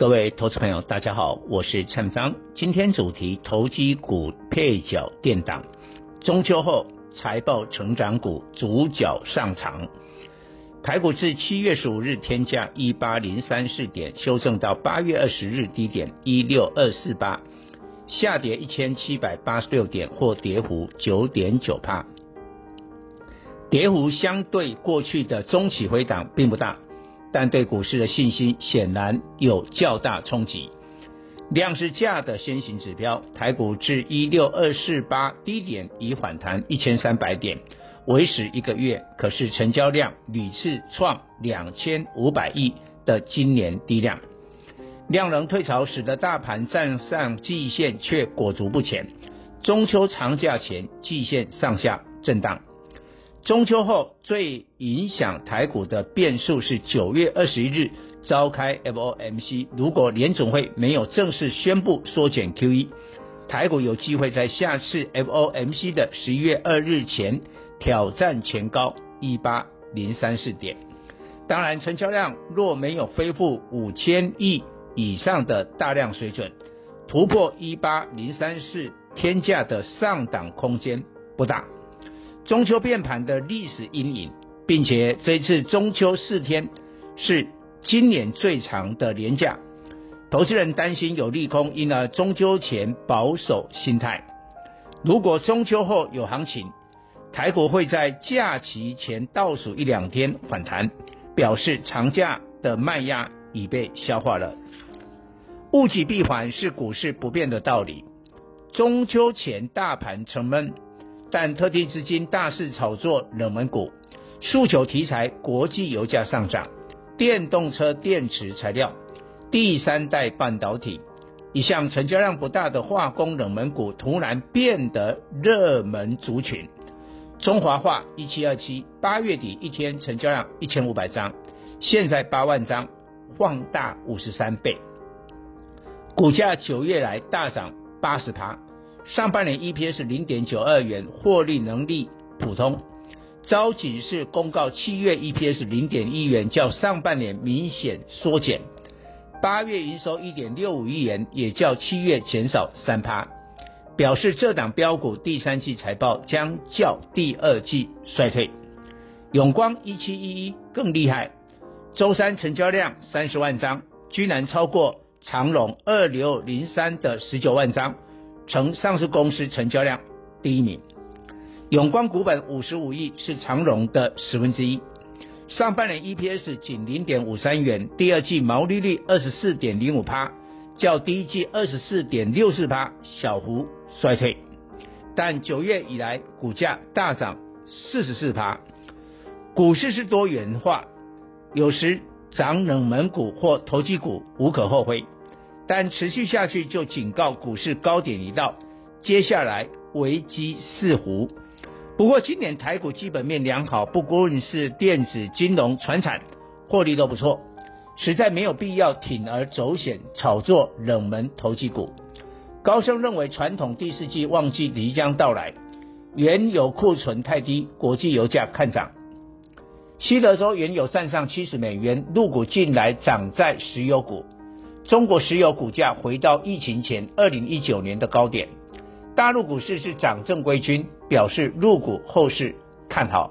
各位投资朋友，大家好，我是蔡明彰。今天主题：投机股配角垫档，中秋后财报成长股主角上场。台股自七月十五日天价一八零三四点，修正到八月二十日低点一六二四八，下跌一千七百八十六点，或跌幅九点九趴。跌幅相对过去的中期回档并不大。但对股市的信心显然有较大冲击。量是价的先行指标，台股至一六二四八低点已反弹一千三百点，维持一个月，可是成交量屡次创两千五百亿的今年低量，量能退潮使得大盘站上季线却裹足不前。中秋长假前，季线上下震荡。中秋后最影响台股的变数是九月二十一日召开 FOMC，如果联总会没有正式宣布缩减 QE，台股有机会在下次 FOMC 的十一月二日前挑战前高一八零三四点。当然，成交量若没有恢复五千亿以上的大量水准，突破一八零三四天价的上档空间不大。中秋变盘的历史阴影，并且这次中秋四天是今年最长的年假，投资人担心有利空，因而中秋前保守心态。如果中秋后有行情，台股会在假期前倒数一两天反弹，表示长假的卖压已被消化了。物极必反是股市不变的道理，中秋前大盘沉闷。但特定资金大肆炒作冷门股，诉求题材，国际油价上涨，电动车电池材料，第三代半导体，一向成交量不大的化工冷门股突然变得热门族群。中华化一七二七，八月底一天成交量一千五百张，现在八万张，放大五十三倍，股价九月来大涨八十趴。上半年 EPS 零点九二元，获利能力普通。招警是公告，七月 EPS 零点一元，较上半年明显缩减。八月营收一点六五亿元，也较七月减少三趴，表示这档标股第三季财报将较第二季衰退。永光一七一一更厉害，周三成交量三十万张，居然超过长隆二六零三的十九万张。成上市公司成交量第一名，永光股本五十五亿，是长荣的十分之一。上半年 EPS 仅零点五三元，第二季毛利率二十四点零五趴，较第一季二十四点六四趴小幅衰退。但九月以来股价大涨四十四趴。股市是多元化，有时涨冷门股或投机股无可厚非。但持续下去就警告股市高点已到，接下来危机四伏。不过今年台股基本面良好，不论是电子、金融、传产，获利都不错，实在没有必要铤而走险炒作冷门投机股。高盛认为传统第四季旺季即将到来，原油库存太低，国际油价看涨。西德州原油站上七十美元，陆股近来涨在石油股。中国石油股价回到疫情前二零一九年的高点，大陆股市是涨正规军，表示入股后市看好。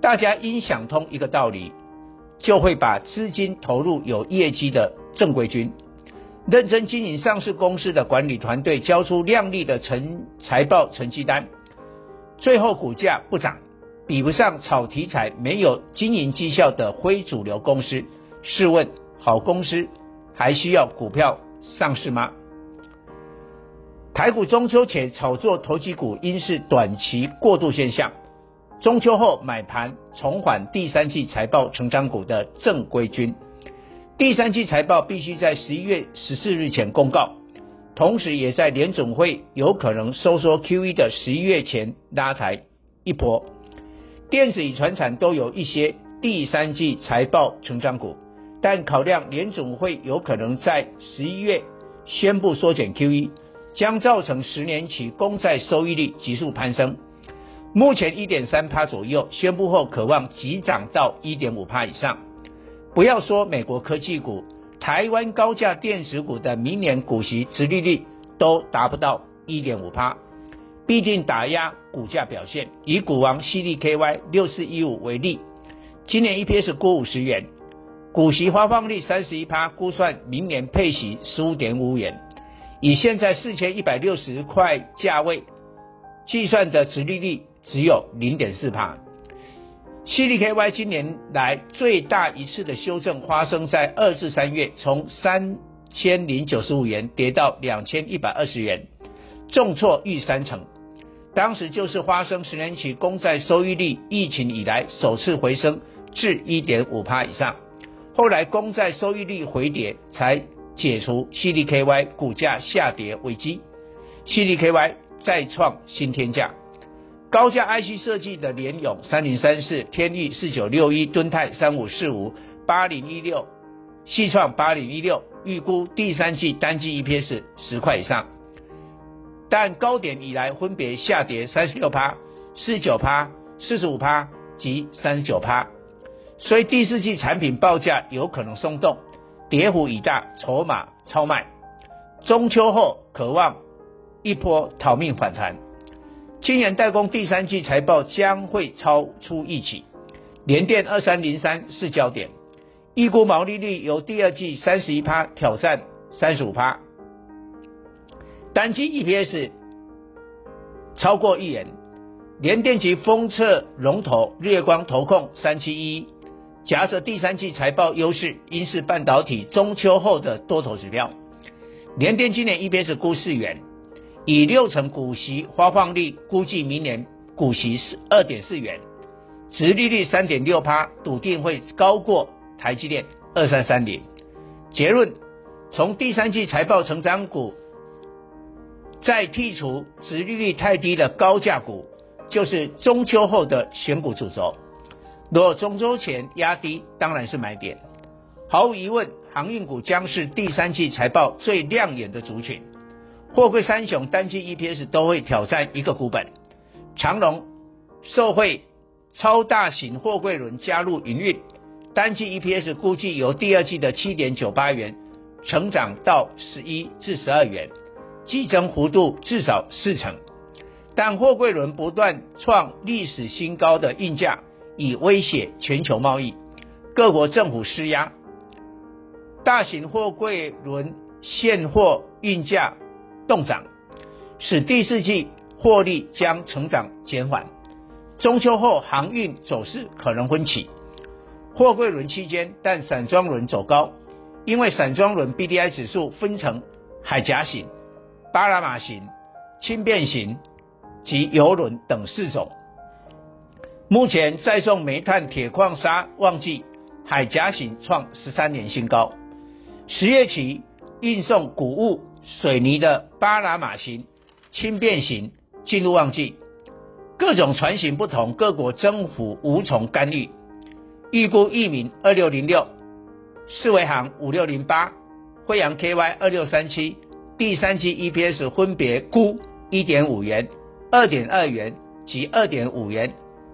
大家应想通一个道理，就会把资金投入有业绩的正规军，认真经营上市公司的管理团队交出亮丽的成财报成绩单，最后股价不涨，比不上炒题材没有经营绩效的非主流公司。试问好公司，还需要股票上市吗？台股中秋前炒作投机股，应是短期过渡现象。中秋后买盘重返第三季财报成长股的正规军。第三季财报必须在十一月十四日前公告。同时也在联总会有可能收缩 QE 的十一月前拉抬一波。电子与传产都有一些第三季财报成长股，但考量联总会有可能在十一月宣布缩减 QE，将造成十年期公债收益率急速攀升。目前一点三趴左右，宣布后可望急涨到一点五趴以上。不要说美国科技股，台湾高价电子股的明年股息殖利率都达不到一点五趴，毕竟打压股价表现。以股王 CDKY 六四一五为例，今年 EPS 过五十元，股息发放率三十一趴，估算明年配息十五点五元，以现在四千一百六十块价位计算的殖利率。只有零点四趴。CDKY 今年来最大一次的修正发生在二至三月，从三千零九十五元跌到两千一百二十元，重挫逾三成。当时就是发生十年期公债收益率疫情以来首次回升至一点五趴以上，后来公债收益率回跌，才解除 CDKY 股价下跌危机，CDKY 再创新天价。高价 IC 设计的联咏三零三四、天钰四九六一、敦泰三五四五、八零一六、矽创八零一六，预估第三季单季 EPS 十块以上，但高点以来分别下跌三十六趴、四十九趴、四十五趴及三十九趴，所以第四季产品报价有可能松动，跌幅已大，筹码超卖，中秋后可望一波逃命反弹。晶圆代工第三季财报将会超出预期，联电二三零三是焦点，预估毛利率由第二季三十一趴挑战三十五趴，单季 EPS 超过一元。联电及封测龙头日月光投控三七一，假设第三季财报优势，应是半导体中秋后的多头指标。联电今年 EPS 估四元。以六成股息发放率，估计明年股息是二点四元，殖利率三点六趴，笃定会高过台积电二三三零。结论：从第三季财报成长股，再剔除殖利率太低的高价股，就是中秋后的选股主轴。若中周前压低，当然是买点。毫无疑问，航运股将是第三季财报最亮眼的族群。货柜三雄单季 EPS 都会挑战一个股本，长荣受惠超大型货柜轮加入营运，单季 EPS 估计由第二季的七点九八元成长到十一至十二元，季增幅度至少四成。但货柜轮不断创历史新高的运价，以威胁全球贸易，各国政府施压，大型货柜轮现货运价。动涨，使第四季获利将成长减缓。中秋后航运走势可能分歧，货柜轮期间，但散装轮走高，因为散装轮 BDI 指数分成海岬型、巴拿马型、轻便型及邮轮等四种。目前载送煤炭、铁矿砂旺季，海岬型创十三年新高。十月起运送谷物。水泥的巴拿马型、轻便型进入旺季，各种船型不同，各国政府无从干预。预估一民二六零六、四维航五六零八、慧洋 KY 二六三七，第三期 EPS 分别估一点五元、二点二元及二点五元，